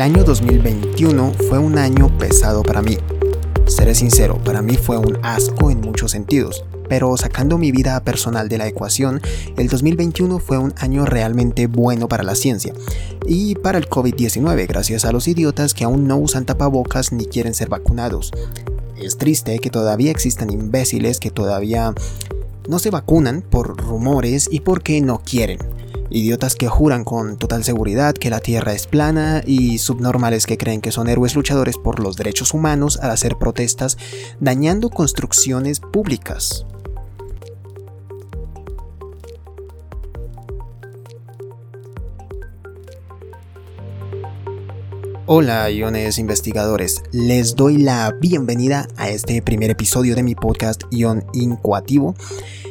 El año 2021 fue un año pesado para mí. Seré sincero, para mí fue un asco en muchos sentidos, pero sacando mi vida personal de la ecuación, el 2021 fue un año realmente bueno para la ciencia y para el COVID-19 gracias a los idiotas que aún no usan tapabocas ni quieren ser vacunados. Es triste que todavía existan imbéciles que todavía no se vacunan por rumores y porque no quieren. Idiotas que juran con total seguridad que la Tierra es plana y subnormales que creen que son héroes luchadores por los derechos humanos al hacer protestas dañando construcciones públicas. Hola, iones investigadores. Les doy la bienvenida a este primer episodio de mi podcast Ion Incoativo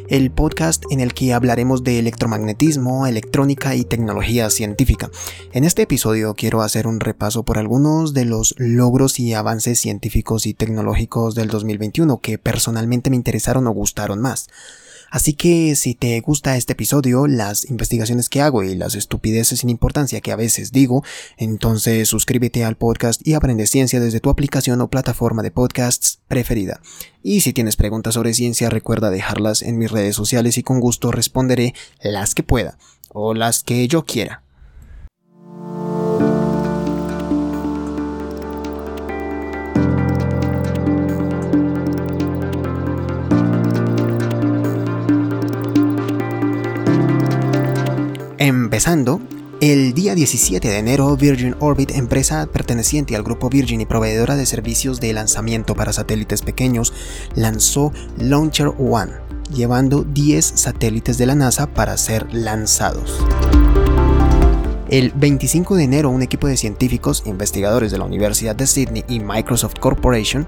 el podcast en el que hablaremos de electromagnetismo, electrónica y tecnología científica. En este episodio quiero hacer un repaso por algunos de los logros y avances científicos y tecnológicos del 2021 que personalmente me interesaron o gustaron más. Así que si te gusta este episodio, las investigaciones que hago y las estupideces sin importancia que a veces digo, entonces suscríbete al podcast y aprende ciencia desde tu aplicación o plataforma de podcasts preferida. Y si tienes preguntas sobre ciencia, recuerda dejarlas en mis redes sociales y con gusto responderé las que pueda o las que yo quiera. Empezando, el día 17 de enero, Virgin Orbit, empresa perteneciente al grupo Virgin y proveedora de servicios de lanzamiento para satélites pequeños, lanzó Launcher One, llevando 10 satélites de la NASA para ser lanzados. El 25 de enero, un equipo de científicos, investigadores de la Universidad de Sydney y Microsoft Corporation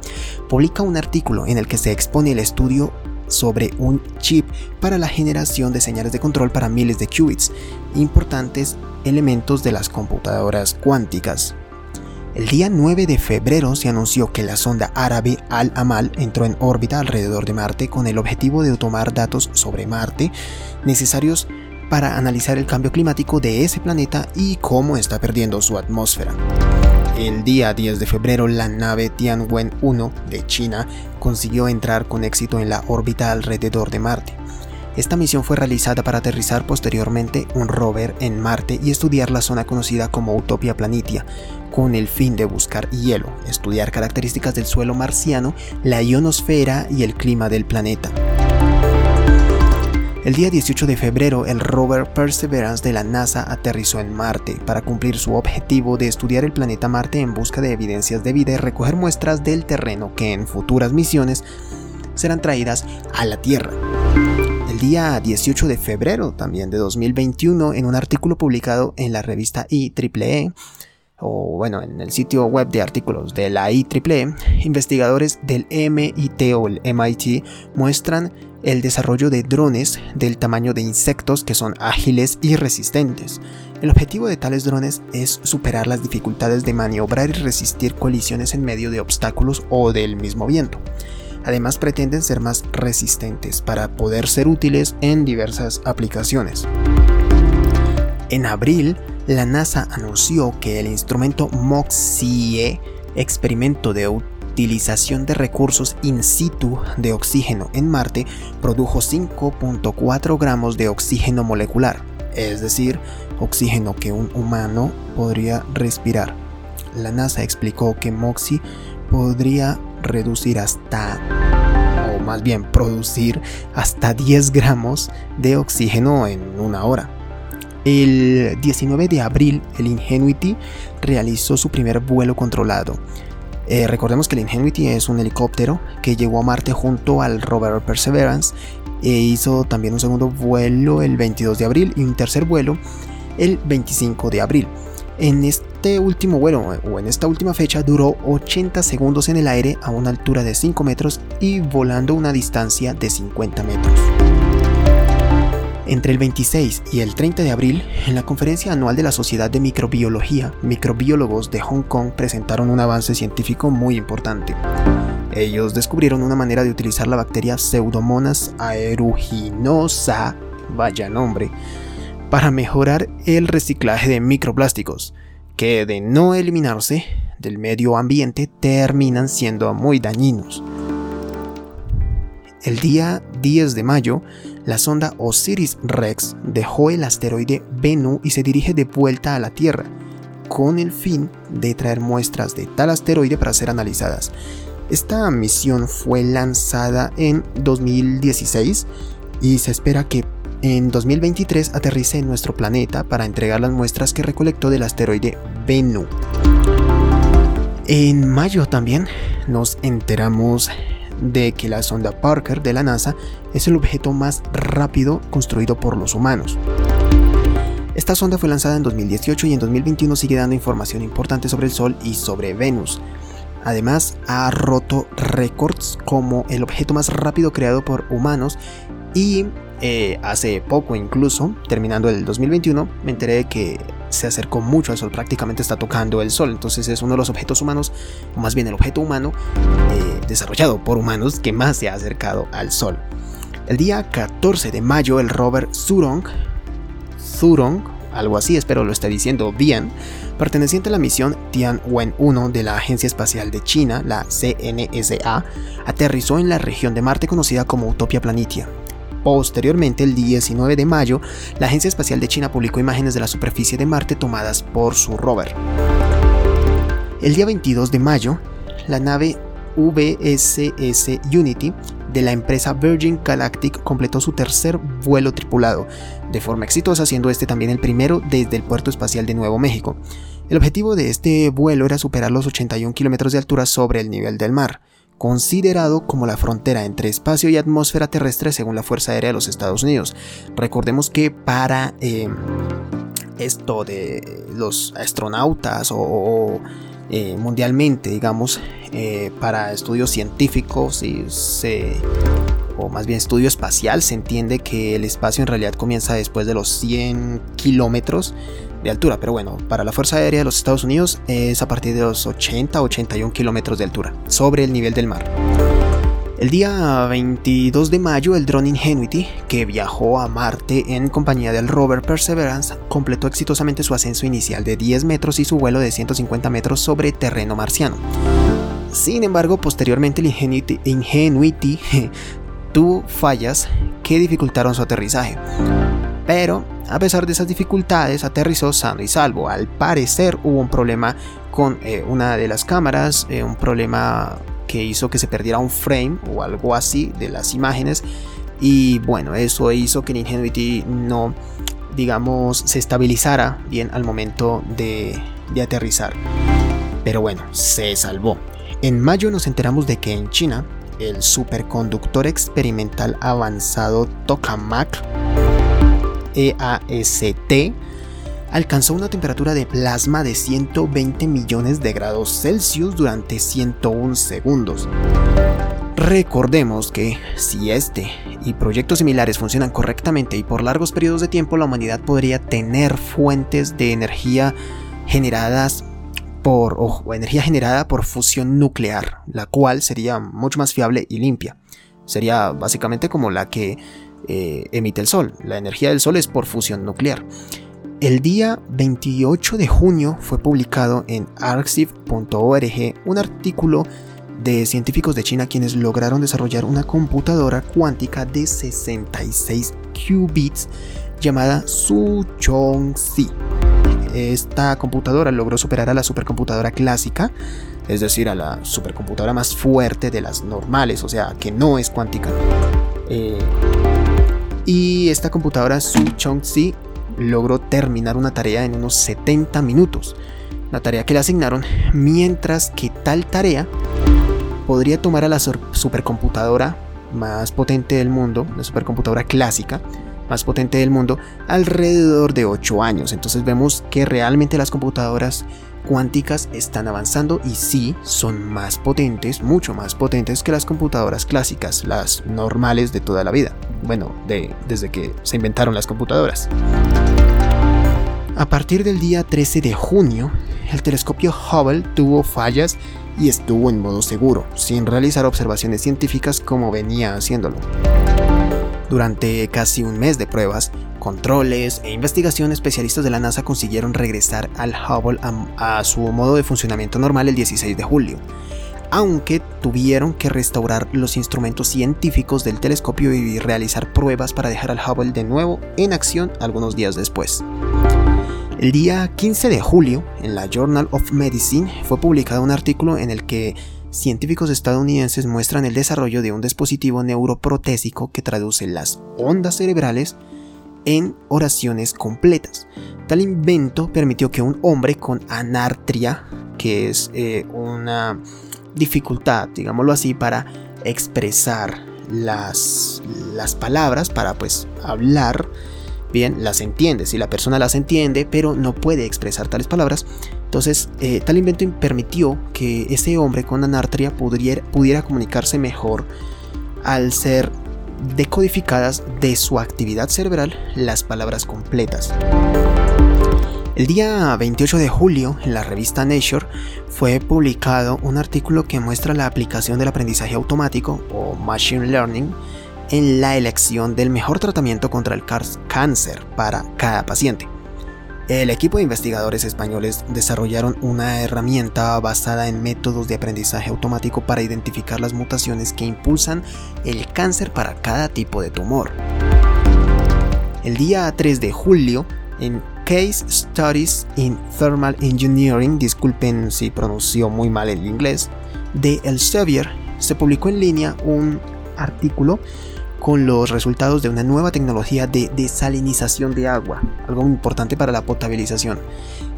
publica un artículo en el que se expone el estudio sobre un chip para la generación de señales de control para miles de qubits, importantes elementos de las computadoras cuánticas. El día 9 de febrero se anunció que la sonda árabe Al-Amal entró en órbita alrededor de Marte con el objetivo de tomar datos sobre Marte necesarios para analizar el cambio climático de ese planeta y cómo está perdiendo su atmósfera. El día 10 de febrero, la nave Tianwen-1 de China consiguió entrar con éxito en la órbita alrededor de Marte. Esta misión fue realizada para aterrizar posteriormente un rover en Marte y estudiar la zona conocida como Utopia Planitia, con el fin de buscar hielo, estudiar características del suelo marciano, la ionosfera y el clima del planeta. El día 18 de febrero, el rover Perseverance de la NASA aterrizó en Marte para cumplir su objetivo de estudiar el planeta Marte en busca de evidencias de vida y recoger muestras del terreno que en futuras misiones serán traídas a la Tierra. El día 18 de febrero también de 2021, en un artículo publicado en la revista IEEE, o bueno, en el sitio web de artículos de la IEEE, investigadores del MIT o el MIT muestran el desarrollo de drones del tamaño de insectos que son ágiles y resistentes. El objetivo de tales drones es superar las dificultades de maniobrar y resistir colisiones en medio de obstáculos o del mismo viento. Además pretenden ser más resistentes para poder ser útiles en diversas aplicaciones. En abril, la NASA anunció que el instrumento MOXIE, experimento de utilización de recursos in situ de oxígeno en Marte produjo 5.4 gramos de oxígeno molecular, es decir, oxígeno que un humano podría respirar. La NASA explicó que MOXIE podría reducir hasta, o más bien producir hasta 10 gramos de oxígeno en una hora. El 19 de abril, el Ingenuity realizó su primer vuelo controlado eh, recordemos que el Ingenuity es un helicóptero que llegó a Marte junto al rover Perseverance e hizo también un segundo vuelo el 22 de abril y un tercer vuelo el 25 de abril. En este último vuelo o en esta última fecha duró 80 segundos en el aire a una altura de 5 metros y volando una distancia de 50 metros. Entre el 26 y el 30 de abril, en la conferencia anual de la Sociedad de Microbiología, microbiólogos de Hong Kong presentaron un avance científico muy importante. Ellos descubrieron una manera de utilizar la bacteria Pseudomonas aeruginosa, vaya nombre, para mejorar el reciclaje de microplásticos, que de no eliminarse del medio ambiente terminan siendo muy dañinos. El día 10 de mayo, la sonda Osiris-Rex dejó el asteroide Bennu y se dirige de vuelta a la Tierra, con el fin de traer muestras de tal asteroide para ser analizadas. Esta misión fue lanzada en 2016 y se espera que en 2023 aterrice en nuestro planeta para entregar las muestras que recolectó del asteroide Bennu. En mayo también nos enteramos de que la sonda Parker de la NASA es el objeto más rápido construido por los humanos. Esta sonda fue lanzada en 2018 y en 2021 sigue dando información importante sobre el Sol y sobre Venus. Además, ha roto récords como el objeto más rápido creado por humanos y eh, hace poco incluso, terminando el 2021, me enteré de que se acercó mucho al Sol, prácticamente está tocando el Sol, entonces es uno de los objetos humanos, o más bien el objeto humano eh, desarrollado por humanos que más se ha acercado al Sol. El día 14 de mayo el rover Zhurong, Zhurong, algo así, espero lo esté diciendo bien, perteneciente a la misión Tianwen-1 de la Agencia Espacial de China, la CNSA, aterrizó en la región de Marte conocida como Utopia Planitia, Posteriormente, el 19 de mayo, la Agencia Espacial de China publicó imágenes de la superficie de Marte tomadas por su rover. El día 22 de mayo, la nave VSS Unity de la empresa Virgin Galactic completó su tercer vuelo tripulado, de forma exitosa, siendo este también el primero desde el puerto espacial de Nuevo México. El objetivo de este vuelo era superar los 81 kilómetros de altura sobre el nivel del mar considerado como la frontera entre espacio y atmósfera terrestre según la Fuerza Aérea de los Estados Unidos. Recordemos que para eh, esto de los astronautas o, eh, mundialmente, digamos, eh, para estudios científicos y o más bien estudio espacial, se entiende que el espacio en realidad comienza después de los 100 kilómetros de altura, pero bueno, para la Fuerza Aérea de los Estados Unidos es a partir de los 80-81 kilómetros de altura, sobre el nivel del mar. El día 22 de mayo, el dron Ingenuity, que viajó a Marte en compañía del rover Perseverance, completó exitosamente su ascenso inicial de 10 metros y su vuelo de 150 metros sobre terreno marciano. Sin embargo, posteriormente el Ingenuity, Ingenuity tuvo fallas que dificultaron su aterrizaje. Pero a pesar de esas dificultades, aterrizó sano y salvo. Al parecer hubo un problema con eh, una de las cámaras, eh, un problema que hizo que se perdiera un frame o algo así de las imágenes. Y bueno, eso hizo que Ingenuity no, digamos, se estabilizara bien al momento de, de aterrizar. Pero bueno, se salvó. En mayo nos enteramos de que en China, el superconductor experimental avanzado Tokamak EAST alcanzó una temperatura de plasma de 120 millones de grados Celsius durante 101 segundos. Recordemos que si este y proyectos similares funcionan correctamente y por largos periodos de tiempo, la humanidad podría tener fuentes de energía generadas por energía generada por fusión nuclear, la cual sería mucho más fiable y limpia. Sería básicamente como la que eh, emite el Sol. La energía del Sol es por fusión nuclear. El día 28 de junio fue publicado en arxiv.org un artículo de científicos de China quienes lograron desarrollar una computadora cuántica de 66 qubits llamada Su-Chong-Si. Esta computadora logró superar a la supercomputadora clásica, es decir, a la supercomputadora más fuerte de las normales, o sea, que no es cuántica. Eh, y esta computadora Su Chong-si logró terminar una tarea en unos 70 minutos, la tarea que le asignaron, mientras que tal tarea podría tomar a la supercomputadora más potente del mundo, la supercomputadora clásica más potente del mundo, alrededor de 8 años. Entonces vemos que realmente las computadoras cuánticas están avanzando y sí son más potentes, mucho más potentes que las computadoras clásicas, las normales de toda la vida. Bueno, de, desde que se inventaron las computadoras. A partir del día 13 de junio, el telescopio Hubble tuvo fallas y estuvo en modo seguro, sin realizar observaciones científicas como venía haciéndolo. Durante casi un mes de pruebas, controles e investigación, especialistas de la NASA consiguieron regresar al Hubble a, su modo de funcionamiento normal el 16 de julio aunque tuvieron que restaurar los instrumentos científicos del telescopio y realizar pruebas para dejar al Hubble de nuevo en acción algunos días después. El día 15 de julio, en la Journal of Medicine, fue publicado un artículo en el que científicos estadounidenses muestran el desarrollo de un dispositivo neuroprotésico que traduce las ondas cerebrales en oraciones completas. Tal invento permitió que un hombre con anartria, que es eh, una dificultad, digámoslo así, para expresar las, las palabras, para pues hablar, bien, las entiende, si la persona las entiende, pero no puede expresar tales palabras. Entonces, eh, tal invento permitió que ese hombre con anartria pudiera, pudiera comunicarse mejor al ser decodificadas de su actividad cerebral las palabras completas. El día 28 de julio, en la revista Nature, fue publicado un artículo que muestra la aplicación del aprendizaje automático o Machine Learning en la elección del mejor tratamiento contra el cáncer para cada paciente. El equipo de investigadores españoles desarrollaron una herramienta basada en métodos de aprendizaje automático para identificar las mutaciones que impulsan el cáncer para cada tipo de tumor. El día 3 de julio, en Case Studies in Thermal Engineering, disculpen si pronunció muy mal el inglés, de Elsevier, se publicó en línea un artículo con los resultados de una nueva tecnología de desalinización de agua, algo importante para la potabilización,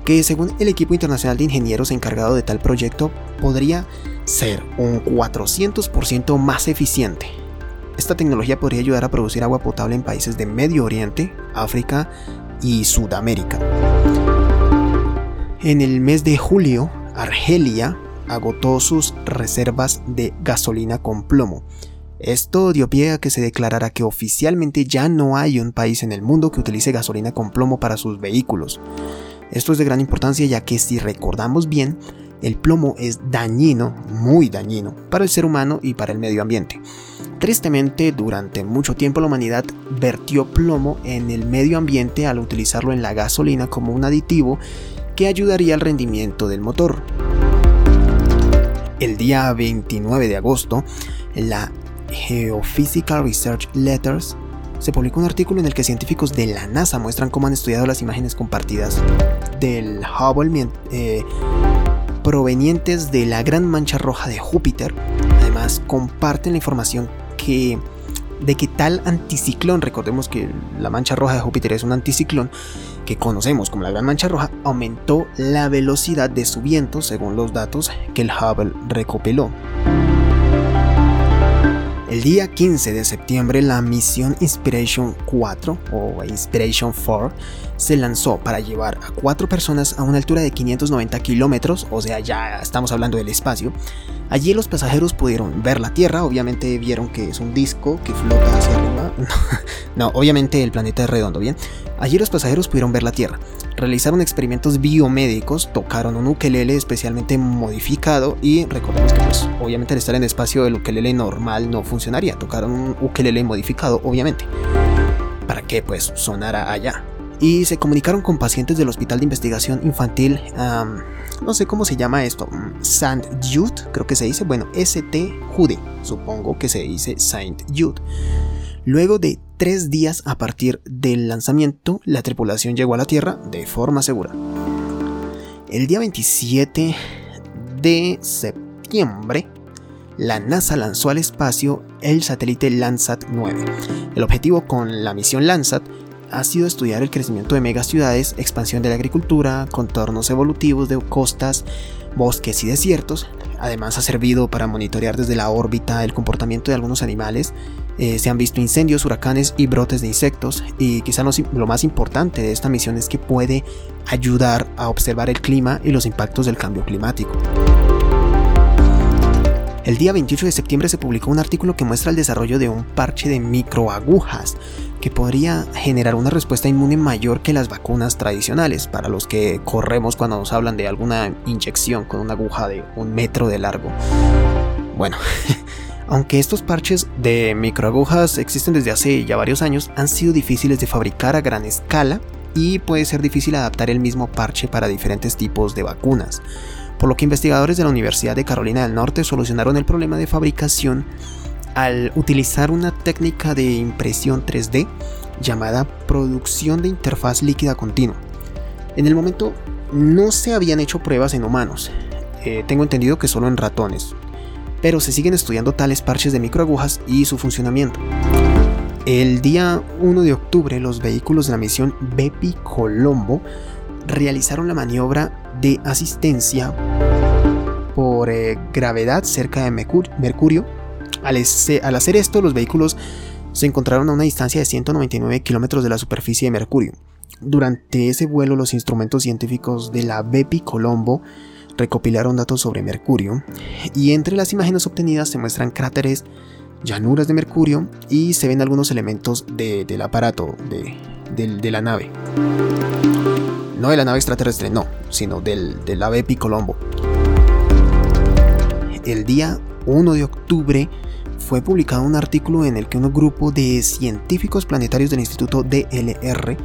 que según el equipo internacional de ingenieros encargado de tal proyecto podría ser un 400% más eficiente. Esta tecnología podría ayudar a producir agua potable en países de Medio Oriente, África, y Sudamérica. En el mes de julio, Argelia agotó sus reservas de gasolina con plomo. Esto dio pie a que se declarara que oficialmente ya no hay un país en el mundo que utilice gasolina con plomo para sus vehículos. Esto es de gran importancia ya que si recordamos bien, el plomo es dañino, muy dañino, para el ser humano y para el medio ambiente. Tristemente, durante mucho tiempo la humanidad vertió plomo en el medio ambiente al utilizarlo en la gasolina como un aditivo que ayudaría al rendimiento del motor. El día 29 de agosto, la Geophysical Research Letters se publicó un artículo en el que científicos de la NASA muestran cómo han estudiado las imágenes compartidas del Hubble eh, provenientes de la Gran Mancha Roja de Júpiter. Además, comparten la información que de que tal anticiclón, recordemos que la mancha roja de Júpiter es un anticiclón que conocemos como la Gran Mancha Roja, aumentó la velocidad de su viento según los datos que el Hubble recopiló. El día 15 de septiembre la misión Inspiration 4 o Inspiration 4 se lanzó para llevar a cuatro personas a una altura de 590 kilómetros, o sea ya estamos hablando del espacio. Allí los pasajeros pudieron ver la Tierra, obviamente vieron que es un disco que flota hacia arriba. no, obviamente el planeta es redondo, ¿bien? Allí los pasajeros pudieron ver la Tierra, realizaron experimentos biomédicos, tocaron un ukelele especialmente modificado y recordemos que pues obviamente al estar en espacio el ukelele normal no tocaron un ukelele modificado obviamente para que pues sonara allá. Y se comunicaron con pacientes del Hospital de Investigación Infantil, no sé cómo se llama esto, Saint Jude, creo que se dice, bueno, St. Jude, supongo que se dice Saint Jude. Luego de tres días a partir del lanzamiento, la tripulación llegó a la Tierra de forma segura. El día 27 de septiembre, la NASA lanzó al espacio el satélite Landsat 9. El objetivo con la misión Landsat ha sido estudiar el crecimiento de megaciudades, expansión de la agricultura, contornos evolutivos de costas, bosques y desiertos. Además ha servido para monitorear desde la órbita el comportamiento de algunos animales eh, se han visto incendios, huracanes y brotes de insectos y quizá lo más importante de esta misión es que puede ayudar a observar el clima y los impactos del cambio climático. El día 28 de septiembre se publicó un artículo que muestra el desarrollo de un parche de microagujas que podría generar una respuesta inmune mayor que las vacunas tradicionales, para los que corremos cuando nos hablan de alguna inyección con una aguja de un metro de largo. Bueno, aunque estos parches de microagujas existen desde hace ya varios años, han sido difíciles de fabricar a gran escala y puede ser difícil adaptar el mismo parche para diferentes tipos de vacunas, por lo que investigadores de la Universidad de Carolina del Norte solucionaron el problema de fabricación al utilizar una técnica de impresión 3D llamada producción de interfaz líquida continua. En el momento no se habían hecho pruebas en humanos, eh, tengo entendido que solo en ratones, pero se siguen estudiando tales parches de microagujas y su funcionamiento. El día 1 de octubre, los vehículos de la misión Bepi Colombo realizaron la maniobra de asistencia por eh, gravedad cerca de Mercurio. Al, hacer esto, los vehículos se encontraron a una distancia de 199 kilómetros de la superficie de Mercurio. Durante ese vuelo, los instrumentos científicos de la Bepi Colombo recopilaron datos sobre Mercurio y entre las imágenes obtenidas se muestran cráteres llanuras de Mercurio y se ven algunos elementos del aparato de, la nave. No de la nave extraterrestre, no, sino del, del ave Picolombo. El día 1 de octubre fue publicado un artículo en el que un grupo de científicos planetarios del Instituto DLR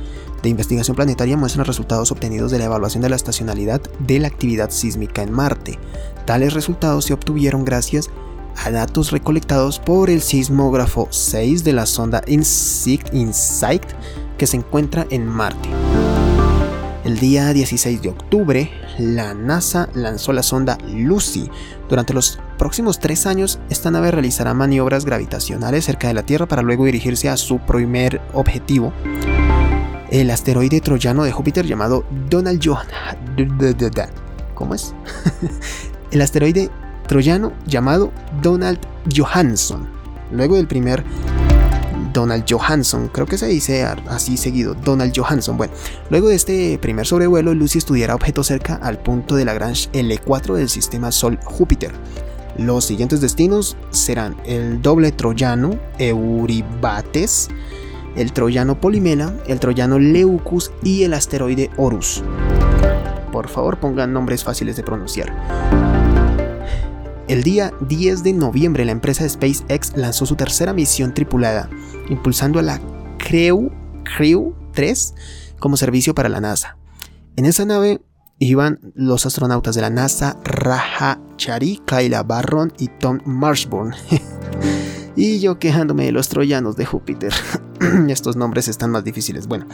de Investigación Planetaria muestran resultados obtenidos de la evaluación de la estacionalidad de la actividad sísmica en Marte. Tales resultados se obtuvieron gracias a datos recolectados por el sismógrafo 6 de la sonda InSight que se encuentra en Marte. El día 16 de octubre, la NASA lanzó la sonda Lucy. Durante los próximos tres años, esta nave realizará maniobras gravitacionales cerca de la Tierra para luego dirigirse a su primer objetivo, el asteroide troyano de Júpiter llamado Donald Johan. ¿Cómo es? el asteroide troyano llamado Donald Johansson. Luego del primer Donald Johansson, creo que se dice así seguido, Donald Johansson. Bueno, luego de este primer sobrevuelo, Lucy estudiará objetos cerca al punto de Lagrange L4 del sistema Sol-Júpiter. Los siguientes destinos serán el doble troyano Euribates, el troyano Polimela, el troyano Leucus y el asteroide Horus. Por favor, pongan nombres fáciles de pronunciar. El día 10 de noviembre la empresa SpaceX lanzó su tercera misión tripulada, impulsando a la Crew, Crew 3 como servicio para la NASA. En esa nave iban los astronautas de la NASA Raja Chari, Kayla Barron y Tom Marshburn. y yo quejándome de los troyanos de Júpiter. Estos nombres están más difíciles. Bueno,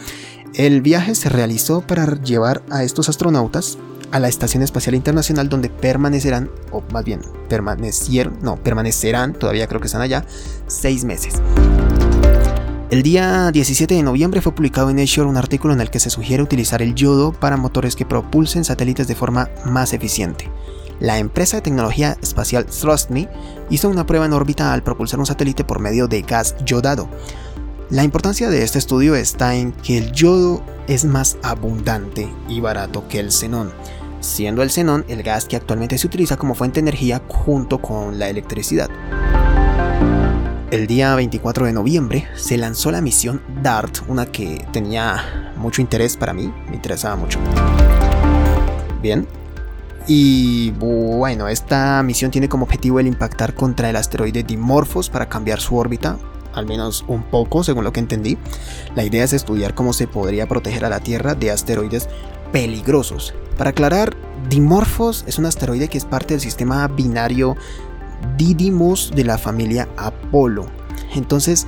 el viaje se realizó para llevar a estos astronautas a la Estación Espacial Internacional donde permanecerán, o más bien permanecieron, no, permanecerán, todavía creo que están allá, seis meses. El día 17 de noviembre fue publicado en Nature un artículo en el que se sugiere utilizar el yodo para motores que propulsen satélites de forma más eficiente. La empresa de tecnología espacial Thrustme hizo una prueba en órbita al propulsar un satélite por medio de gas yodado. La importancia de este estudio está en que el yodo es más abundante y barato que el xenón, siendo el xenón el gas que actualmente se utiliza como fuente de energía junto con la electricidad. El día 24 de noviembre se lanzó la misión DART, una que tenía mucho interés para mí, me interesaba mucho. Bien. Y bueno, esta misión tiene como objetivo el impactar contra el asteroide Dimorphos para cambiar su órbita al menos un poco según lo que entendí. La idea es estudiar cómo se podría proteger a la Tierra de asteroides peligrosos. Para aclarar, Dimorphos es un asteroide que es parte del sistema binario Didymos de la familia Apolo. Entonces,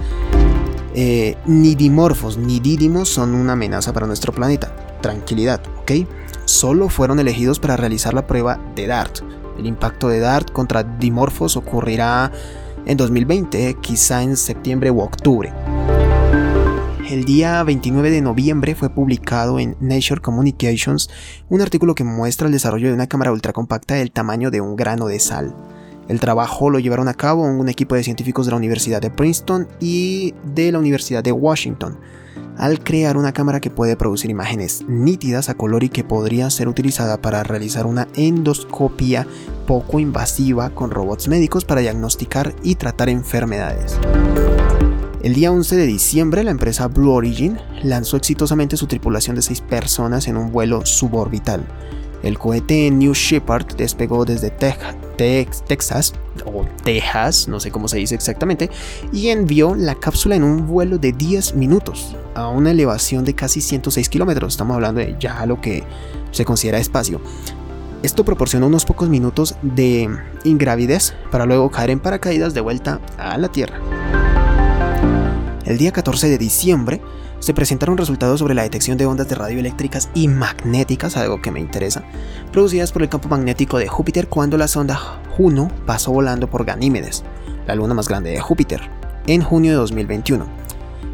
eh, ni Dimorphos ni Didymos son una amenaza para nuestro planeta. Tranquilidad, ¿ok? Solo fueron elegidos para realizar la prueba de DART. El impacto de DART contra Dimorphos ocurrirá en 2020, quizá en septiembre u octubre. El día 29 de noviembre fue publicado en Nature Communications un artículo que muestra el desarrollo de una cámara ultracompacta del tamaño de un grano de sal. El trabajo lo llevaron a cabo un equipo de científicos de la Universidad de Princeton y de la Universidad de Washington, al crear una cámara que puede producir imágenes nítidas a color y que podría ser utilizada para realizar una endoscopia poco invasiva con robots médicos para diagnosticar y tratar enfermedades. El día 11 de diciembre, la empresa Blue Origin lanzó exitosamente su tripulación de seis personas en un vuelo suborbital. El cohete New Shepard despegó desde Texas o Texas, no sé cómo se dice exactamente, y envió la cápsula en un vuelo de 10 minutos a una elevación de casi 106 kilómetros. Estamos hablando de ya lo que se considera espacio. Esto proporciona unos pocos minutos de ingravidez para luego caer en paracaídas de vuelta a la Tierra. El día 14 de diciembre se presentaron resultados sobre la detección de ondas de radioeléctricas y magnéticas, algo que me interesa, producidas por el campo magnético de Júpiter cuando la sonda Juno pasó volando por Ganímedes, la luna más grande de Júpiter, en junio de 2021.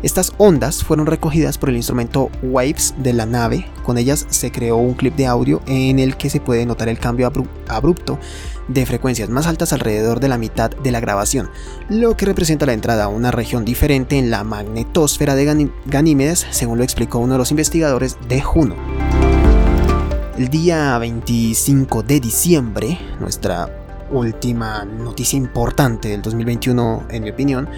Estas ondas fueron recogidas por el instrumento Waves de la nave, con ellas se creó un clip de audio en el que se puede notar el cambio abrupto de frecuencias más altas alrededor de la mitad de la grabación, lo que representa la entrada a una región diferente en la magnetosfera de Ganímedes, según lo explicó uno de los investigadores de Juno. El día 25 de diciembre, nuestra última noticia importante del 2021 en mi opinión,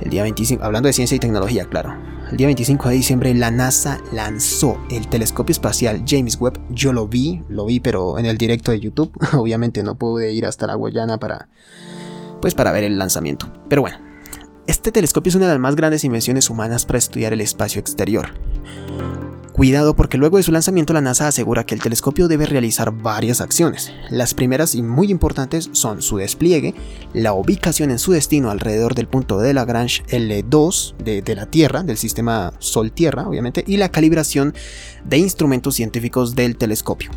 el día 25, hablando de ciencia y tecnología, claro. El día 25 de diciembre la NASA lanzó el telescopio espacial James Webb. Yo lo vi, lo vi pero en el directo de YouTube. Obviamente no pude ir hasta la Guayana para pues para ver el lanzamiento. Pero bueno, este telescopio es una de las más grandes invenciones humanas para estudiar el espacio exterior. Cuidado porque luego de su lanzamiento la NASA asegura que el telescopio debe realizar varias acciones. Las primeras y muy importantes son su despliegue, la ubicación en su destino alrededor del punto de Lagrange L2 de, la Tierra, del sistema Sol-Tierra obviamente, y la calibración de instrumentos científicos del telescopio.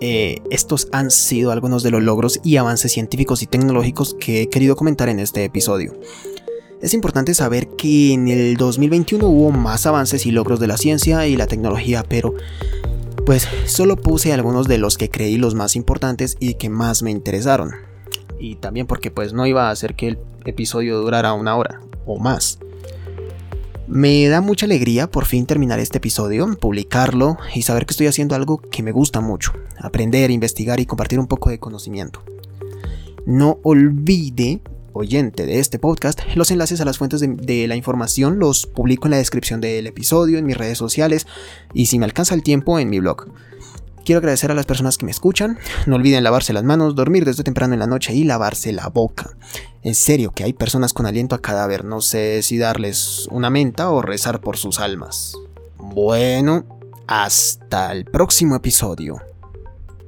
Eh, estos han sido algunos de los logros y avances científicos y tecnológicos que he querido comentar en este episodio. Es importante saber que en el 2021 hubo más avances y logros de la ciencia y la tecnología, pero pues solo puse algunos de los que creí los más importantes y que más me interesaron. Y también porque pues no iba a hacer que el episodio durara una hora o más. Me da mucha alegría por fin terminar este episodio, publicarlo y saber que estoy haciendo algo que me gusta mucho, aprender, investigar y compartir un poco de conocimiento. No olvide, oyente de este podcast, los enlaces a las fuentes de, la información los publico en la descripción del episodio, en mis redes sociales y si me alcanza el tiempo en mi blog. Quiero agradecer a las personas que me escuchan. No olviden lavarse las manos, dormir desde temprano en la noche y lavarse la boca. En serio que hay personas con aliento a cadáver. No sé si darles una menta o rezar por sus almas. Bueno, hasta el próximo episodio.